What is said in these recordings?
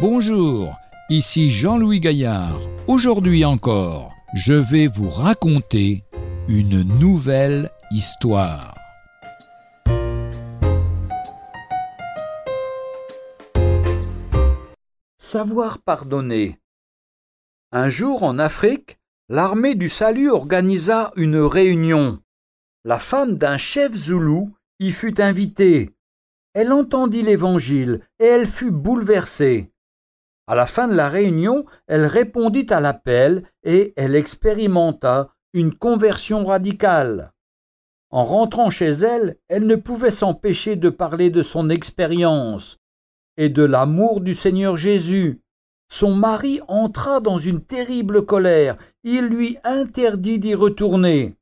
Bonjour, ici Jean-Louis Gaillard. Aujourd'hui encore, je vais vous raconter une nouvelle histoire. Savoir pardonner. Un jour en Afrique, l'armée du salut organisa une réunion. La femme d'un chef zoulou y fut invitée. Elle entendit l'Évangile et elle fut bouleversée. À la fin de la réunion, elle répondit à l'appel et elle expérimenta une conversion radicale. En rentrant chez elle, elle ne pouvait s'empêcher de parler de son expérience et de l'amour du Seigneur Jésus. Son mari entra dans une terrible colère, il lui interdit d'y retourner.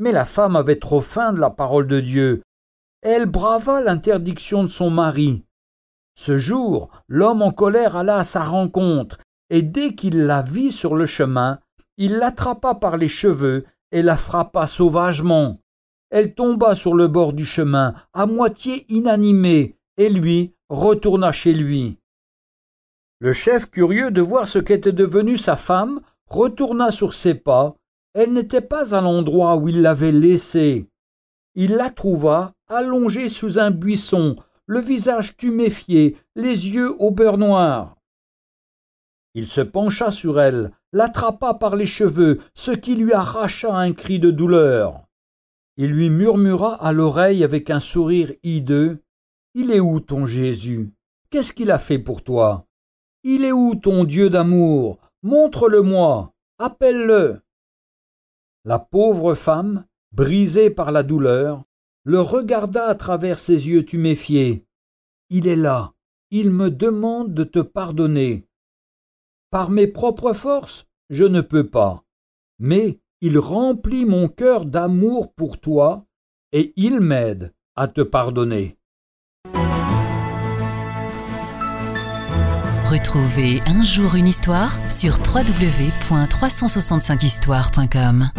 Mais la femme avait trop faim de la parole de Dieu. Elle brava l'interdiction de son mari. Ce jour, l'homme en colère alla à sa rencontre, et dès qu'il la vit sur le chemin, il l'attrapa par les cheveux et la frappa sauvagement. Elle tomba sur le bord du chemin, à moitié inanimée, et lui retourna chez lui. Le chef, curieux de voir ce qu'était devenue sa femme, retourna sur ses pas. Elle n'était pas à l'endroit où il l'avait laissée. Il la trouva allongée sous un buisson, le visage tuméfié, les yeux au beurre noir. Il se pencha sur elle, l'attrapa par les cheveux, ce qui lui arracha un cri de douleur. Il lui murmura à l'oreille avec un sourire hideux. Il est où ton Jésus? Qu'est-ce qu'il a fait pour toi? Il est où ton Dieu d'amour? Montre-le-moi. Appelle-le. La pauvre femme, brisée par la douleur, le regarda à travers ses yeux tuméfiés. Il est là. Il me demande de te pardonner. Par mes propres forces, je ne peux pas. Mais il remplit mon cœur d'amour pour toi, et il m'aide à te pardonner. Retrouvez un jour une histoire sur www.365histoire.com.